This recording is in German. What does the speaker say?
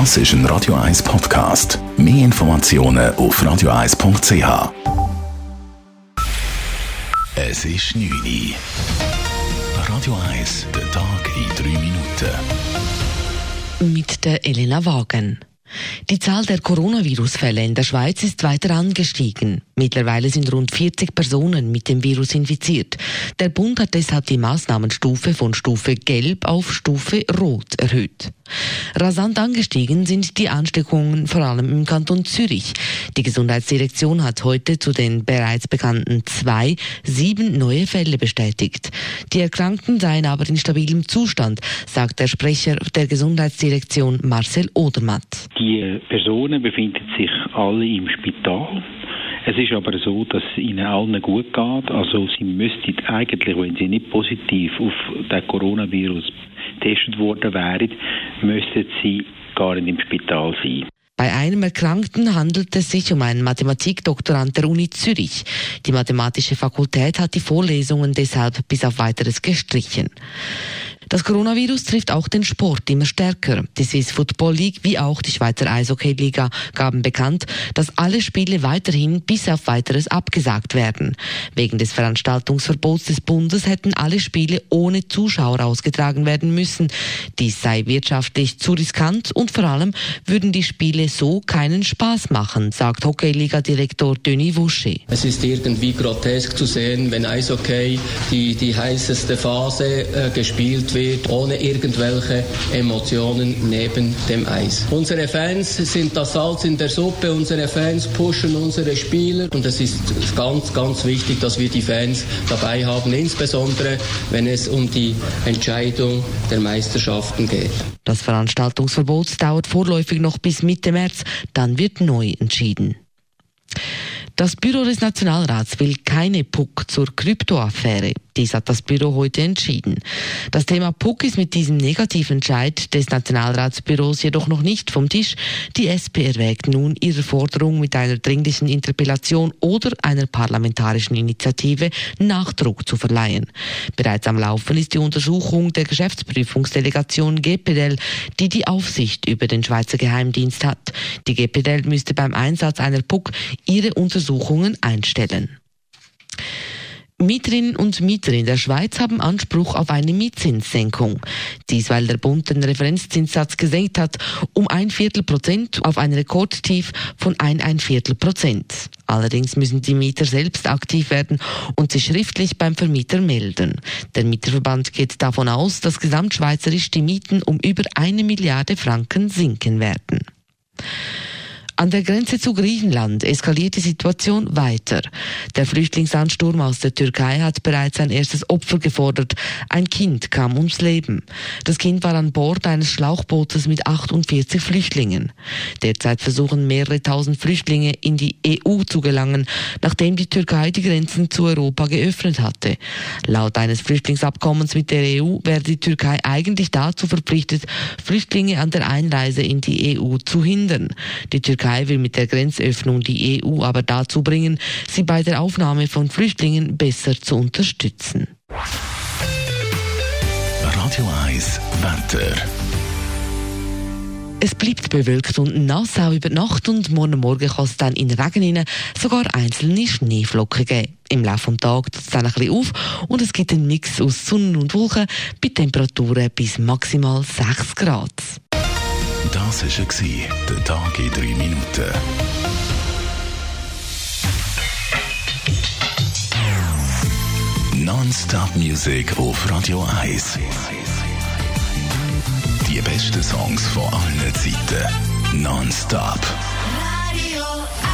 Das ist ein Radio 1 Podcast. Mehr Informationen auf radio1.ch. Es ist 9 Uhr. Radio 1, der Tag in 3 Minuten. Mit der Elena Wagen. Die Zahl der Coronavirus-Fälle in der Schweiz ist weiter angestiegen. Mittlerweile sind rund 40 Personen mit dem Virus infiziert. Der Bund hat deshalb die Maßnahmenstufe von Stufe Gelb auf Stufe Rot erhöht. Rasant angestiegen sind die Ansteckungen vor allem im Kanton Zürich. Die Gesundheitsdirektion hat heute zu den bereits bekannten zwei sieben neue Fälle bestätigt. Die Erkrankten seien aber in stabilem Zustand, sagt der Sprecher der Gesundheitsdirektion Marcel Odermatt. Die Personen befinden sich alle im Spital. Es ist aber so, dass es ihnen allen gut geht. Also sie müssten eigentlich, wenn sie nicht positiv auf den Coronavirus getestet worden wären, müssten sie gar nicht im Spital sein. Bei einem Erkrankten handelt es sich um einen Mathematikdoktorand der Uni Zürich. Die Mathematische Fakultät hat die Vorlesungen deshalb bis auf weiteres gestrichen. Das Coronavirus trifft auch den Sport immer stärker. Die Swiss Football League wie auch die Schweizer Eishockey-Liga gaben bekannt, dass alle Spiele weiterhin bis auf weiteres abgesagt werden. Wegen des Veranstaltungsverbots des Bundes hätten alle Spiele ohne Zuschauer ausgetragen werden müssen. Dies sei wirtschaftlich zu riskant und vor allem würden die Spiele so keinen Spaß machen, sagt Hockey-Liga-Direktor Denis Wusche. Es ist irgendwie grotesk zu sehen, wenn Eishockey die, die heißeste Phase äh, gespielt wird, ohne irgendwelche Emotionen neben dem Eis. Unsere Fans sind das Salz in der Suppe, unsere Fans pushen unsere Spieler und es ist ganz, ganz wichtig, dass wir die Fans dabei haben, insbesondere wenn es um die Entscheidung der Meisterschaften geht. Das Veranstaltungsverbot dauert vorläufig noch bis Mitte März, dann wird neu entschieden. Das Büro des Nationalrats will keine PUC zur Kryptoaffäre. Dies hat das Büro heute entschieden. Das Thema PUC ist mit diesem negativen Entscheid des Nationalratsbüros jedoch noch nicht vom Tisch. Die SP erwägt nun, ihrer Forderung mit einer dringlichen Interpellation oder einer parlamentarischen Initiative Nachdruck zu verleihen. Bereits am Laufen ist die Untersuchung der Geschäftsprüfungsdelegation GPDL, die die Aufsicht über den Schweizer Geheimdienst hat. Die GPDL müsste beim Einsatz einer PUC ihre Untersuchungen einstellen. Mieterinnen und Mieter in der Schweiz haben Anspruch auf eine Mietzinssenkung. Dies, weil der Bund den Referenzzinssatz gesenkt hat um ein Viertel Prozent auf ein Rekordtief von ein ein Viertel Prozent. Allerdings müssen die Mieter selbst aktiv werden und sich schriftlich beim Vermieter melden. Der Mieterverband geht davon aus, dass gesamtschweizerisch die Mieten um über eine Milliarde Franken sinken werden. An der Grenze zu Griechenland eskaliert die Situation weiter. Der Flüchtlingsansturm aus der Türkei hat bereits ein erstes Opfer gefordert. Ein Kind kam ums Leben. Das Kind war an Bord eines Schlauchbootes mit 48 Flüchtlingen. Derzeit versuchen mehrere tausend Flüchtlinge in die EU zu gelangen, nachdem die Türkei die Grenzen zu Europa geöffnet hatte. Laut eines Flüchtlingsabkommens mit der EU wäre die Türkei eigentlich dazu verpflichtet, Flüchtlinge an der Einreise in die EU zu hindern. Die Türkei Türkei will mit der Grenzöffnung die EU aber dazu bringen, sie bei der Aufnahme von Flüchtlingen besser zu unterstützen. Radio 1 Wetter. Es bleibt bewölkt und nass auch über Nacht und morgen Morgen kann es dann in Regen hinein sogar einzelne Schneeflocken geben. Im Laufe des Tages tut es dann ein bisschen auf und es gibt einen Mix aus Sonne und Wolken bei Temperaturen bis maximal 6 Grad. Das war der Tag in 3 Minuten. Non-Stop Music auf Radio 1. Die besten Songs von allen Zeiten. Non-Stop. Radio 1.